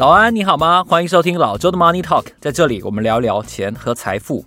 早安，你好吗？欢迎收听老周的 Money Talk，在这里我们聊聊钱和财富。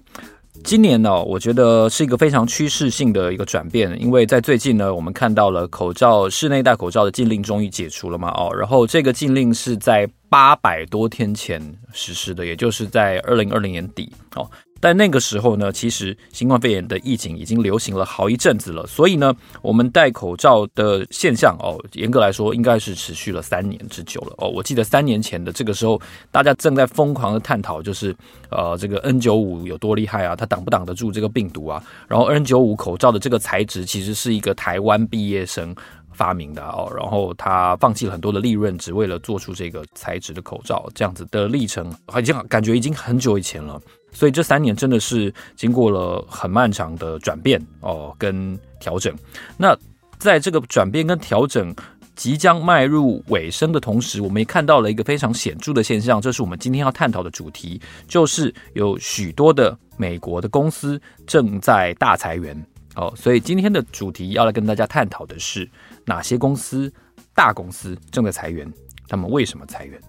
今年呢，我觉得是一个非常趋势性的一个转变，因为在最近呢，我们看到了口罩室内戴口罩的禁令终于解除了嘛，哦，然后这个禁令是在八百多天前实施的，也就是在二零二零年底，哦。但那个时候呢，其实新冠肺炎的疫情已经流行了好一阵子了，所以呢，我们戴口罩的现象哦，严格来说应该是持续了三年之久了哦。我记得三年前的这个时候，大家正在疯狂的探讨，就是呃，这个 N 九五有多厉害啊，它挡不挡得住这个病毒啊？然后 N 九五口罩的这个材质其实是一个台湾毕业生发明的哦，然后他放弃了很多的利润，只为了做出这个材质的口罩，这样子的历程，已经感觉已经很久以前了。所以这三年真的是经过了很漫长的转变哦，跟调整。那在这个转变跟调整即将迈入尾声的同时，我们也看到了一个非常显著的现象，这是我们今天要探讨的主题，就是有许多的美国的公司正在大裁员哦。所以今天的主题要来跟大家探讨的是哪些公司，大公司正在裁员，他们为什么裁员？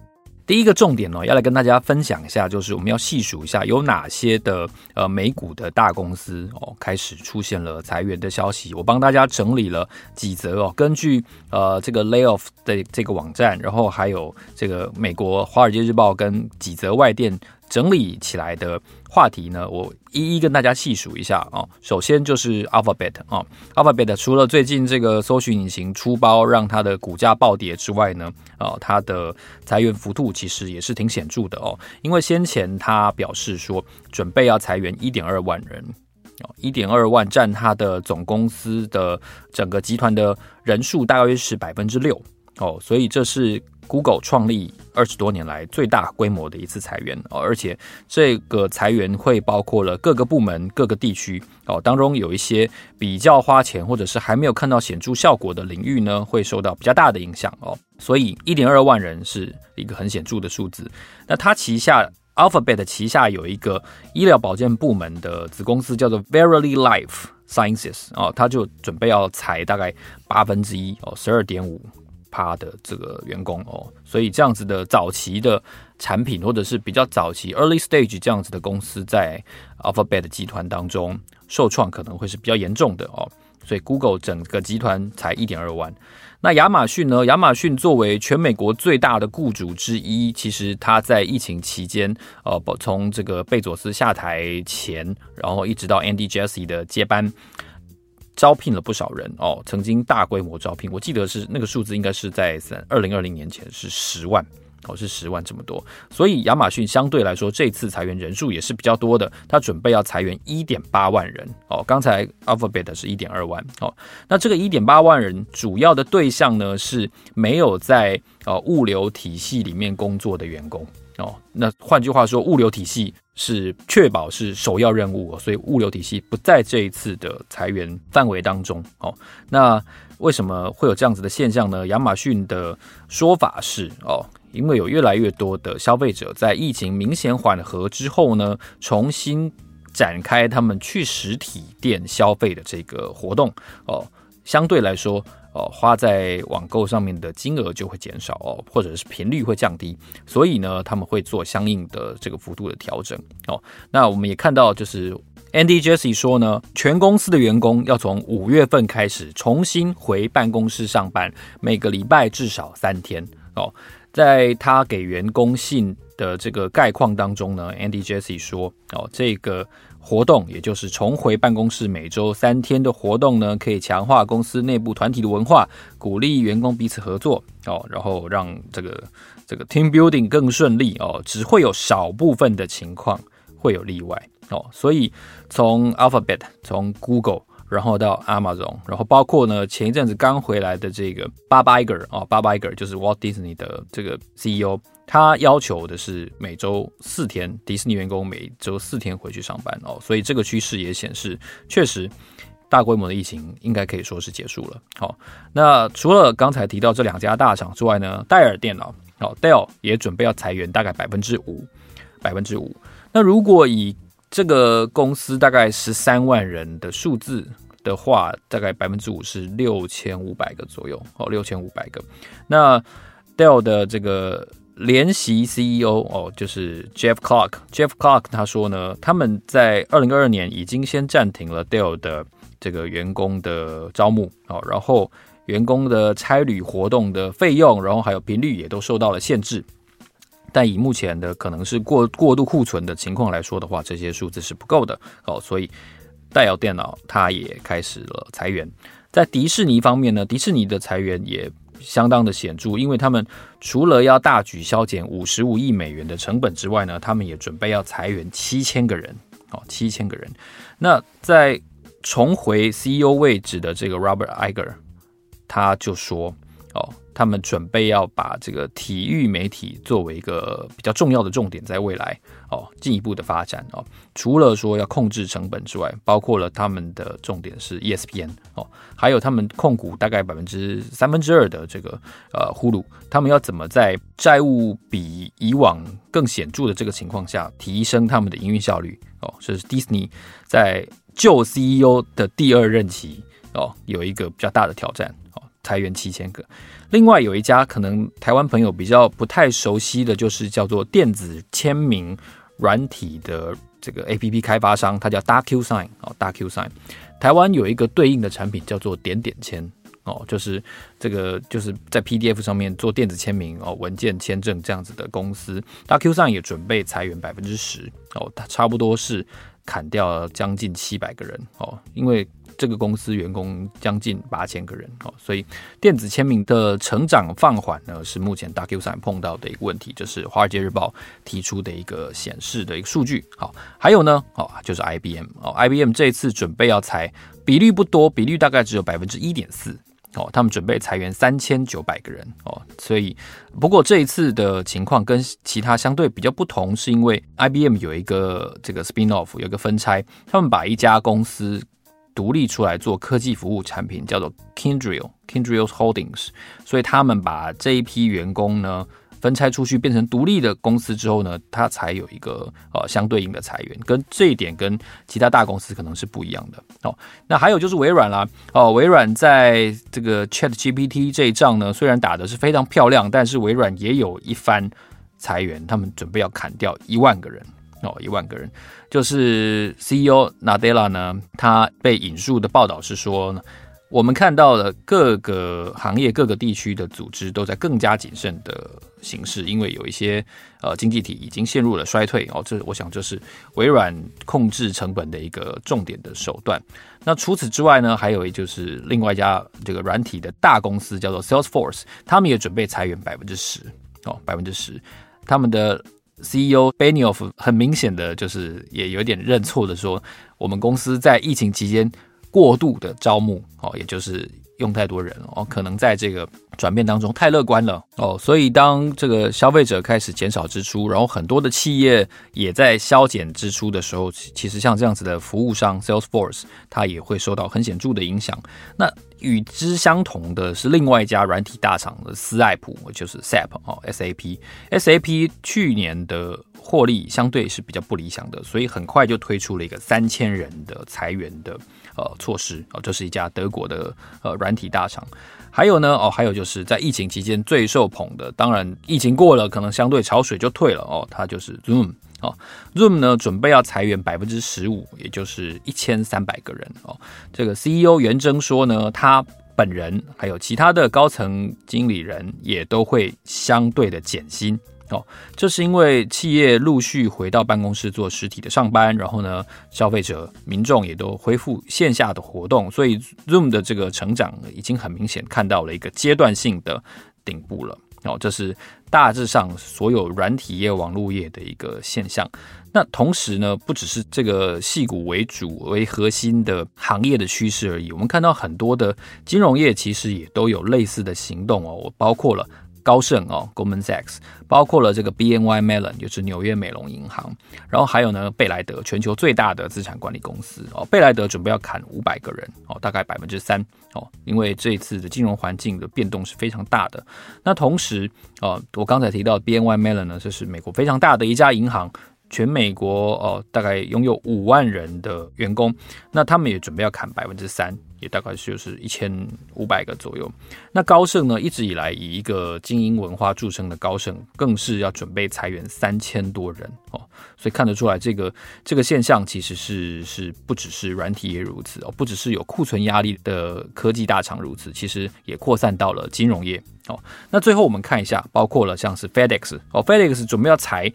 第一个重点呢，要来跟大家分享一下，就是我们要细数一下有哪些的呃美股的大公司哦开始出现了裁员的消息。我帮大家整理了几则哦，根据呃这个 layoff 的这个网站，然后还有这个美国华尔街日报跟几则外电。整理起来的话题呢，我一一跟大家细数一下啊。首先就是 Alphabet 啊，Alphabet 除了最近这个搜寻引擎出包让它的股价暴跌之外呢，啊，它的裁员幅度其实也是挺显著的哦。因为先前他表示说准备要裁员一点二万人，哦，一点二万占他的总公司的整个集团的人数大约是百分之六哦，所以这是。Google 创立二十多年来最大规模的一次裁员哦，而且这个裁员会包括了各个部门、各个地区哦，当中有一些比较花钱或者是还没有看到显著效果的领域呢，会受到比较大的影响哦。所以一点二万人是一个很显著的数字。那它旗下 Alphabet 旗下有一个医疗保健部门的子公司叫做 Verily Life Sciences 哦，它就准备要裁大概八分之一哦，十二点五。他的这个员工哦，所以这样子的早期的产品，或者是比较早期 early stage 这样子的公司，在 Alphabet 集团当中受创可能会是比较严重的哦。所以 Google 整个集团才一点二万。那亚马逊呢？亚马逊作为全美国最大的雇主之一，其实他在疫情期间，呃，从这个贝佐斯下台前，然后一直到 Andy Jassy 的接班。招聘了不少人哦，曾经大规模招聘，我记得是那个数字应该是在三二零二零年前是十万哦，是十万这么多，所以亚马逊相对来说这次裁员人数也是比较多的，他准备要裁员一点八万人哦，刚才 Alphabet 是一点二万哦，那这个一点八万人主要的对象呢是没有在呃物流体系里面工作的员工。哦，那换句话说，物流体系。是确保是首要任务，所以物流体系不在这一次的裁员范围当中。哦，那为什么会有这样子的现象呢？亚马逊的说法是，哦，因为有越来越多的消费者在疫情明显缓和之后呢，重新展开他们去实体店消费的这个活动。哦，相对来说。哦，花在网购上面的金额就会减少哦，或者是频率会降低，所以呢，他们会做相应的这个幅度的调整哦。那我们也看到，就是 Andy Jesse 说呢，全公司的员工要从五月份开始重新回办公室上班，每个礼拜至少三天哦。在他给员工信的这个概况当中呢，Andy Jesse 说哦，这个。活动也就是重回办公室每周三天的活动呢，可以强化公司内部团体的文化，鼓励员工彼此合作哦，然后让这个这个 team building 更顺利哦。只会有少部分的情况会有例外哦。所以从 Alphabet，从 Google，然后到 Amazon，然后包括呢前一阵子刚回来的这个 Bob Iger 啊，Bob Iger 就是 Walt Disney 的这个 CEO，他要求的是每周四天，迪士尼员工每周四天回去上班哦。所以这个趋势也显示，确实。大规模的疫情应该可以说是结束了。好，那除了刚才提到这两家大厂之外呢，戴尔电脑哦，Dell 也准备要裁员大概百分之五，百分之五。那如果以这个公司大概十三万人的数字的话，大概百分之五是六千五百个左右哦，六千五百个。那 Dell 的这个联席 CEO 哦，就是 Jeff Clark，Jeff Clark 他说呢，他们在二零二二年已经先暂停了 Dell 的。这个员工的招募啊，然后员工的差旅活动的费用，然后还有频率也都受到了限制。但以目前的可能是过过度库存的情况来说的话，这些数字是不够的哦。所以戴尔电脑它也开始了裁员。在迪士尼方面呢，迪士尼的裁员也相当的显著，因为他们除了要大举削减五十五亿美元的成本之外呢，他们也准备要裁员七千个人哦，七千个人。那在重回 CEO 位置的这个 Robert Iger，他就说：“哦，他们准备要把这个体育媒体作为一个比较重要的重点，在未来哦进一步的发展哦。除了说要控制成本之外，包括了他们的重点是 ESPN 哦，还有他们控股大概百分之三分之二的这个呃 Hulu，他们要怎么在债务比以往更显著的这个情况下，提升他们的营运效率哦？这是 Disney 在。”旧 CEO 的第二任期哦，有一个比较大的挑战裁员七千个。另外有一家可能台湾朋友比较不太熟悉的就是叫做电子签名软体的这个 APP 开发商，它叫 DocuSign 哦，DocuSign。台湾有一个对应的产品叫做点点签哦，就是这个就是在 PDF 上面做电子签名哦，文件签证这样子的公司。DocuSign 也准备裁员百分之十哦，它差不多是。砍掉将近七百个人哦，因为这个公司员工将近八千个人哦，所以电子签名的成长放缓呢，是目前 DocuSign 碰到的一个问题，就是《华尔街日报》提出的一个显示的一个数据。好，还有呢，哦，就是 IBM 哦，IBM 这一次准备要裁，比率不多，比率大概只有百分之一点四。哦，他们准备裁员三千九百个人哦，所以不过这一次的情况跟其他相对比较不同，是因为 IBM 有一个这个 spin off 有一个分拆，他们把一家公司独立出来做科技服务产品，叫做 Kindrel Kindrel Holdings，所以他们把这一批员工呢。分拆出去变成独立的公司之后呢，它才有一个呃相对应的裁员，跟这一点跟其他大公司可能是不一样的哦。那还有就是微软啦，哦，微软在这个 Chat GPT 这一仗呢，虽然打的是非常漂亮，但是微软也有一番裁员，他们准备要砍掉一万个人哦，一万个人。就是 CEO Nadella 呢，他被引述的报道是说呢。我们看到了各个行业、各个地区的组织都在更加谨慎的形式，因为有一些呃经济体已经陷入了衰退哦。这我想这是微软控制成本的一个重点的手段。那除此之外呢，还有就是另外一家这个软体的大公司叫做 Salesforce，他们也准备裁员百分之十哦，百分之十。他们的 CEO Benioff 很明显的就是也有点认错的说，我们公司在疫情期间。过度的招募哦，也就是用太多人哦，可能在这个转变当中太乐观了哦，所以当这个消费者开始减少支出，然后很多的企业也在削减支出的时候，其实像这样子的服务商 Salesforce，它也会受到很显著的影响。那与之相同的是，另外一家软体大厂的思爱普，就是 SAP 哦，SAP，SAP 去年的获利相对是比较不理想的，所以很快就推出了一个三千人的裁员的。呃，措施哦，这是一家德国的呃软体大厂。还有呢，哦，还有就是在疫情期间最受捧的，当然疫情过了，可能相对潮水就退了哦。它就是 Zoom 哦，Zoom 呢准备要裁员百分之十五，也就是一千三百个人哦。这个 CEO 袁征说呢，他本人还有其他的高层经理人也都会相对的减薪。哦，这是因为企业陆续回到办公室做实体的上班，然后呢，消费者民众也都恢复线下的活动，所以 Zoom 的这个成长已经很明显看到了一个阶段性的顶部了。哦，这是大致上所有软体业、网络业的一个现象。那同时呢，不只是这个矽谷为主为核心的行业的趋势而已，我们看到很多的金融业其实也都有类似的行动哦，我包括了。高盛哦，Goldman Sachs，包括了这个 BNY Mellon，就是纽约美隆银行，然后还有呢，贝莱德，全球最大的资产管理公司哦，贝莱德准备要砍五百个人哦，大概百分之三哦，因为这一次的金融环境的变动是非常大的。那同时哦，我刚才提到 BNY Mellon 呢，这是美国非常大的一家银行。全美国哦，大概拥有五万人的员工，那他们也准备要砍百分之三，也大概就是一千五百个左右。那高盛呢，一直以来以一个精英文化著称的高盛，更是要准备裁员三千多人哦。所以看得出来，这个这个现象其实是是不只是软体业如此哦，不只是有库存压力的科技大厂如此，其实也扩散到了金融业哦。那最后我们看一下，包括了像是 FedEx 哦，FedEx 准备要裁。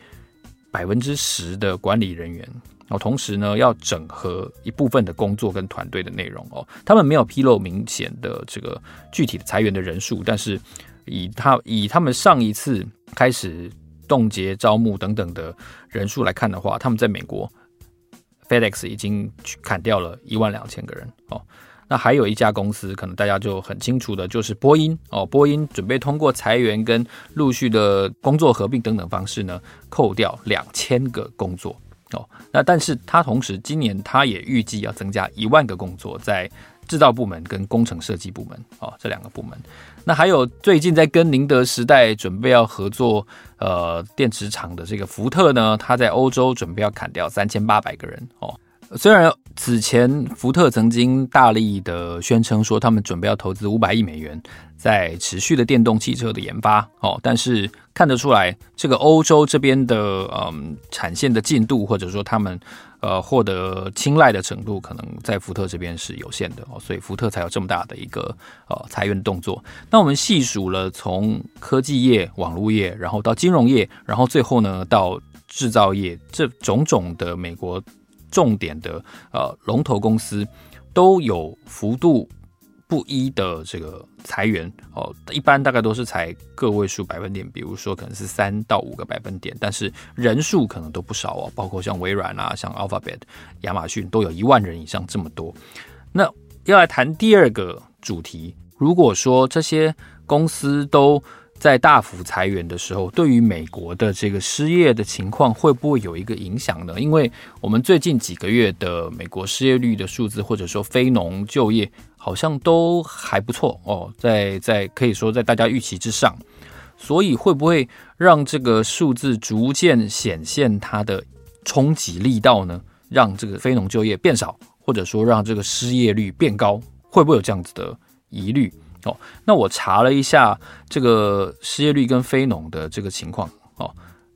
百分之十的管理人员哦，同时呢，要整合一部分的工作跟团队的内容哦。他们没有披露明显的这个具体的裁员的人数，但是以他以他们上一次开始冻结招募等等的人数来看的话，他们在美国 FedEx 已经去砍掉了一万两千个人哦。那还有一家公司，可能大家就很清楚的，就是波音哦。波音准备通过裁员跟陆续的工作合并等等方式呢，扣掉两千个工作哦。那但是他同时今年他也预计要增加一万个工作在制造部门跟工程设计部门哦，这两个部门。那还有最近在跟宁德时代准备要合作呃电池厂的这个福特呢，他在欧洲准备要砍掉三千八百个人哦。虽然此前福特曾经大力的宣称说他们准备要投资五百亿美元在持续的电动汽车的研发哦，但是看得出来这个欧洲这边的嗯产线的进度或者说他们呃获得青睐的程度可能在福特这边是有限的哦，所以福特才有这么大的一个呃裁员动作。那我们细数了从科技业、网络业，然后到金融业，然后最后呢到制造业，这种种的美国。重点的呃龙头公司都有幅度不一的这个裁员哦，一般大概都是裁个位数百分点，比如说可能是三到五个百分点，但是人数可能都不少哦，包括像微软啊、像 Alphabet、亚马逊都有一万人以上这么多。那要来谈第二个主题，如果说这些公司都在大幅裁员的时候，对于美国的这个失业的情况会不会有一个影响呢？因为我们最近几个月的美国失业率的数字，或者说非农就业，好像都还不错哦，在在可以说在大家预期之上，所以会不会让这个数字逐渐显现它的冲击力道呢？让这个非农就业变少，或者说让这个失业率变高，会不会有这样子的疑虑？哦，那我查了一下这个失业率跟非农的这个情况哦，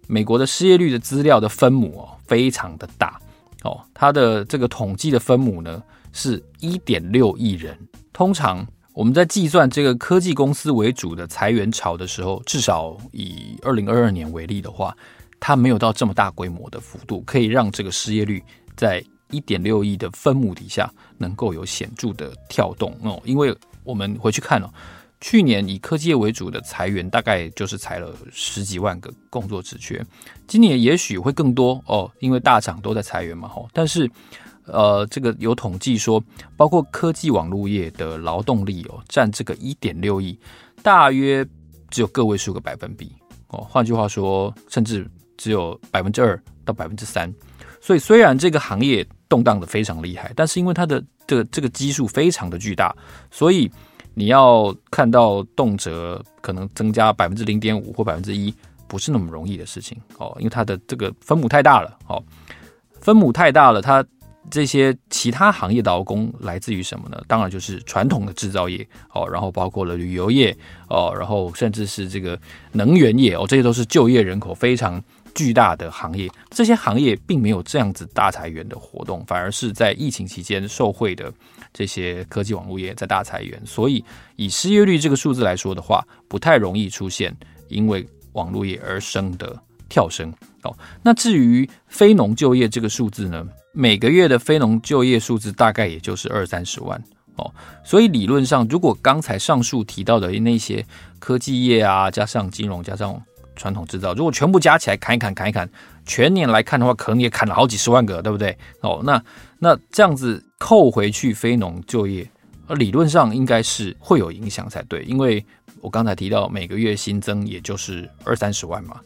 美国的失业率的资料的分母哦非常的大哦，它的这个统计的分母呢是一点六亿人。通常我们在计算这个科技公司为主的裁员潮的时候，至少以二零二二年为例的话，它没有到这么大规模的幅度，可以让这个失业率在一点六亿的分母底下能够有显著的跳动哦，因为。我们回去看了，去年以科技业为主的裁员大概就是裁了十几万个工作职缺，今年也许会更多哦，因为大厂都在裁员嘛，吼。但是，呃，这个有统计说，包括科技网络业的劳动力哦，占这个一点六亿，大约只有个位数个百分比哦。换句话说，甚至只有百分之二到百分之三。所以，虽然这个行业动荡的非常厉害，但是因为它的这个这个基数非常的巨大，所以你要看到动辄可能增加百分之零点五或百分之一，不是那么容易的事情哦，因为它的这个分母太大了哦，分母太大了，它这些其他行业的劳工来自于什么呢？当然就是传统的制造业哦，然后包括了旅游业哦，然后甚至是这个能源业哦，这些都是就业人口非常。巨大的行业，这些行业并没有这样子大裁员的活动，反而是在疫情期间受惠的这些科技网络业在大裁员。所以以失业率这个数字来说的话，不太容易出现因为网络业而生的跳升。哦，那至于非农就业这个数字呢？每个月的非农就业数字大概也就是二三十万，哦。所以理论上，如果刚才上述提到的那些科技业啊，加上金融，加上传统制造，如果全部加起来砍一砍，砍一砍，全年来看的话，可能也砍了好几十万个，对不对？哦，那那这样子扣回去非农就业，理论上应该是会有影响才对，因为我刚才提到每个月新增也就是二三十万嘛。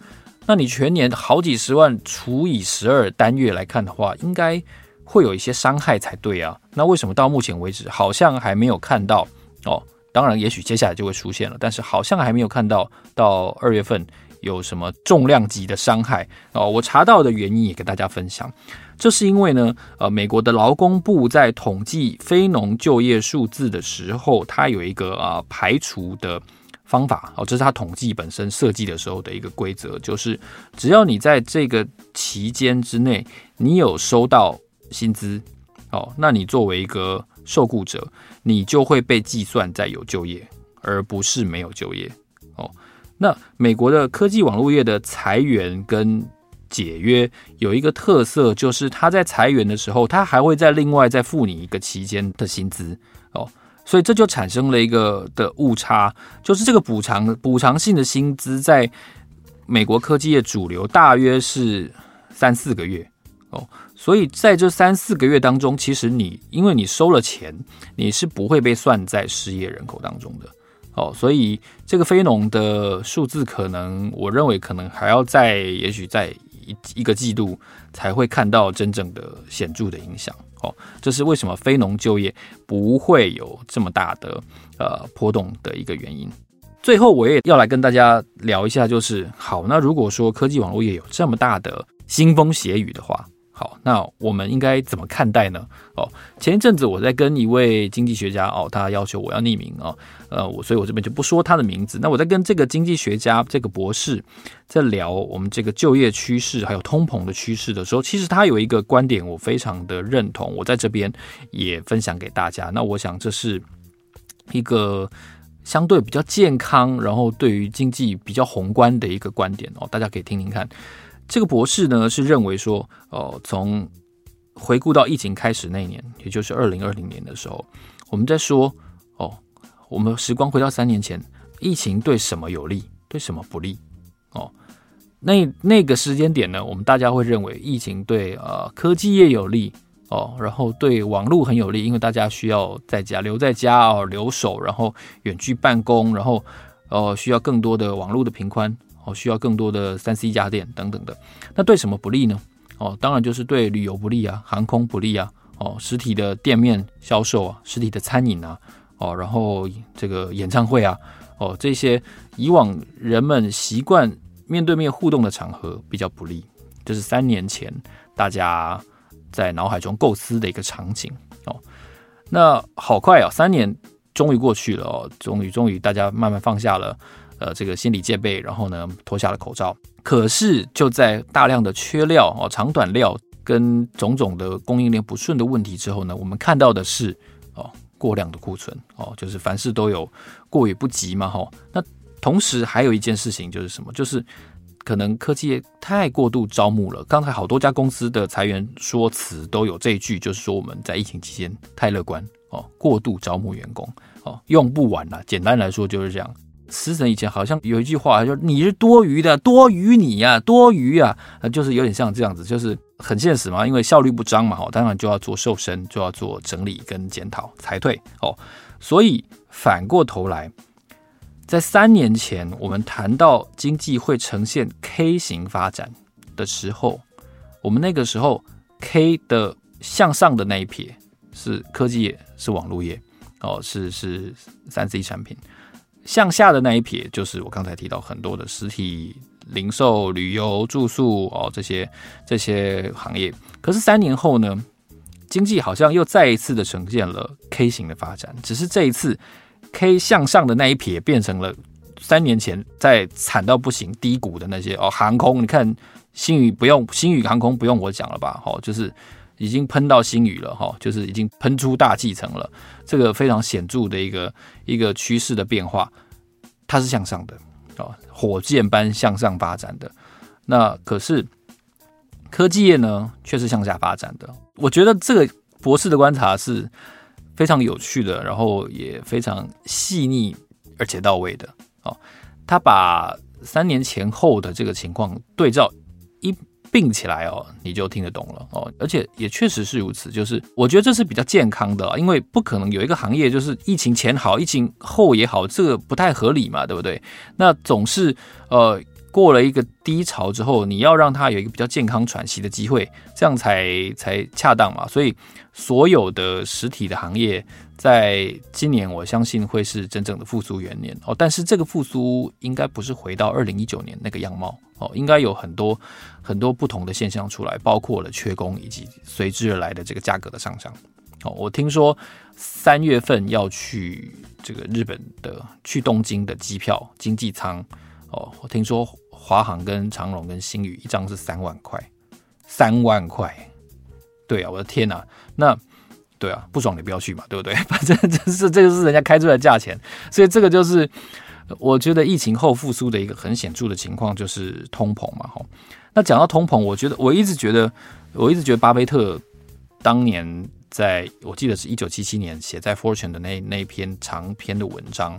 那你全年好几十万除以十二单月来看的话，应该会有一些伤害才对啊。那为什么到目前为止好像还没有看到哦？当然，也许接下来就会出现了，但是好像还没有看到到二月份有什么重量级的伤害哦。我查到的原因也跟大家分享，这是因为呢，呃，美国的劳工部在统计非农就业数字的时候，它有一个啊、排除的。方法哦，这是它统计本身设计的时候的一个规则，就是只要你在这个期间之内，你有收到薪资哦，那你作为一个受雇者，你就会被计算在有就业，而不是没有就业。那美国的科技网络业的裁员跟解约有一个特色，就是他在裁员的时候，他还会再另外再付你一个期间的薪资哦。所以这就产生了一个的误差，就是这个补偿补偿性的薪资在美国科技业主流大约是三四个月哦，所以在这三四个月当中，其实你因为你收了钱，你是不会被算在失业人口当中的哦，所以这个非农的数字可能我认为可能还要再也许在一一个季度才会看到真正的显著的影响。哦，这是为什么非农就业不会有这么大的呃波动的一个原因。最后，我也要来跟大家聊一下，就是好，那如果说科技网络业有这么大的腥风血雨的话。好，那我们应该怎么看待呢？哦，前一阵子我在跟一位经济学家哦，他要求我要匿名哦，呃，我所以我这边就不说他的名字。那我在跟这个经济学家这个博士在聊我们这个就业趋势还有通膨的趋势的时候，其实他有一个观点我非常的认同，我在这边也分享给大家。那我想这是一个相对比较健康，然后对于经济比较宏观的一个观点哦，大家可以听听看。这个博士呢是认为说，哦，从回顾到疫情开始那一年，也就是二零二零年的时候，我们在说，哦，我们时光回到三年前，疫情对什么有利，对什么不利？哦，那那个时间点呢，我们大家会认为疫情对呃科技业有利，哦，然后对网络很有利，因为大家需要在家留在家哦，留守，然后远距办公，然后呃需要更多的网络的频宽。哦，需要更多的三 C 家电等等的，那对什么不利呢？哦，当然就是对旅游不利啊，航空不利啊，哦，实体的店面销售啊，实体的餐饮啊，哦，然后这个演唱会啊，哦，这些以往人们习惯面对面互动的场合比较不利，这，就是三年前大家在脑海中构思的一个场景哦。那好快啊，三年终于过去了哦，终于终于大家慢慢放下了。呃，这个心理戒备，然后呢，脱下了口罩。可是就在大量的缺料哦，长短料跟种种的供应链不顺的问题之后呢，我们看到的是哦，过量的库存哦，就是凡事都有过犹不及嘛，哈。那同时还有一件事情就是什么？就是可能科技业太过度招募了。刚才好多家公司的裁员说辞都有这一句，就是说我们在疫情期间太乐观哦，过度招募员工哦，用不完了。简单来说就是这样。死神以前好像有一句话，就你是多余的，多余你呀，多余啊，就是有点像这样子，就是很现实嘛，因为效率不彰嘛，哦当然就要做瘦身，就要做整理跟检讨裁退哦。所以反过头来，在三年前我们谈到经济会呈现 K 型发展的时候，我们那个时候 K 的向上的那一撇是科技业，是网络业哦，是是三 C 产品。向下的那一撇，就是我刚才提到很多的实体零售、旅游、住宿哦，这些这些行业。可是三年后呢，经济好像又再一次的呈现了 K 型的发展，只是这一次 K 向上的那一撇变成了三年前在惨到不行低谷的那些哦，航空，你看星宇不用星宇航空不用我讲了吧？哦，就是。已经喷到星宇了哈，就是已经喷出大气层了，这个非常显著的一个一个趋势的变化，它是向上的啊，火箭般向上发展的。那可是科技业呢，却是向下发展的。我觉得这个博士的观察是非常有趣的，然后也非常细腻而且到位的哦。他把三年前后的这个情况对照一并起来哦，你就听得懂了哦。而且也确实是如此，就是我觉得这是比较健康的，因为不可能有一个行业就是疫情前好，疫情后也好，这个不太合理嘛，对不对？那总是呃。过了一个低潮之后，你要让它有一个比较健康喘息的机会，这样才才恰当嘛。所以，所有的实体的行业，在今年我相信会是真正的复苏元年哦。但是，这个复苏应该不是回到二零一九年那个样貌哦，应该有很多很多不同的现象出来，包括了缺工以及随之而来的这个价格的上涨哦。我听说三月份要去这个日本的去东京的机票经济舱。哦，我听说华航跟长荣跟星宇一张是三万块，三万块，对啊，我的天哪，那对啊，不爽你不要去嘛，对不对？反正就是这个是人家开出来的价钱，所以这个就是我觉得疫情后复苏的一个很显著的情况，就是通膨嘛。哈，那讲到通膨，我觉得我一直觉得，我一直觉得巴菲特当年在我记得是一九七七年写在 Fortune 的那那篇长篇的文章。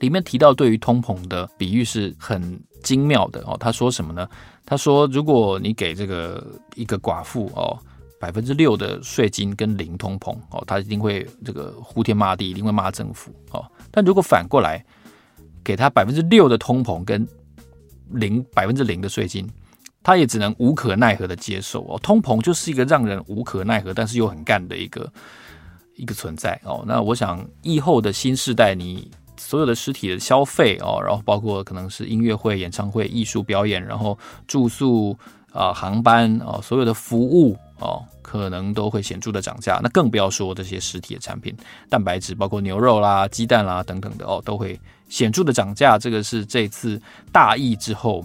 里面提到对于通膨的比喻是很精妙的哦。他说什么呢？他说，如果你给这个一个寡妇哦百分之六的税金跟零通膨哦，他一定会这个呼天骂地，一定会骂政府哦。但如果反过来给他百分之六的通膨跟零百分之零的税金，他也只能无可奈何的接受哦。通膨就是一个让人无可奈何，但是又很干的一个一个存在哦。那我想疫后的新世代，你。所有的实体的消费哦，然后包括可能是音乐会、演唱会、艺术表演，然后住宿啊、航班啊，所有的服务哦，可能都会显著的涨价。那更不要说这些实体的产品，蛋白质包括牛肉啦、鸡蛋啦等等的哦，都会显著的涨价。这个是这次大疫之后，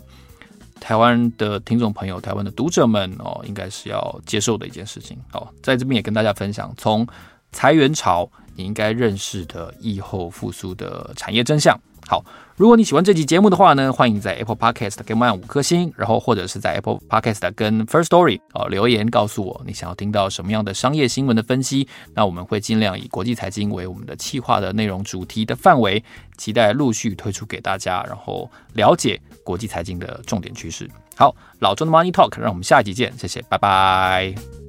台湾的听众朋友、台湾的读者们哦，应该是要接受的一件事情。好，在这边也跟大家分享，从裁员潮。你应该认识的疫后复苏的产业真相。好，如果你喜欢这集节目的话呢，欢迎在 Apple Podcast 给我们五颗星，然后或者是在 Apple Podcast 跟 First Story 哦留言告诉我你想要听到什么样的商业新闻的分析。那我们会尽量以国际财经为我们的企划的内容主题的范围，期待陆续推出给大家，然后了解国际财经的重点趋势。好，老周的 Money Talk，让我们下一集见，谢谢，拜拜。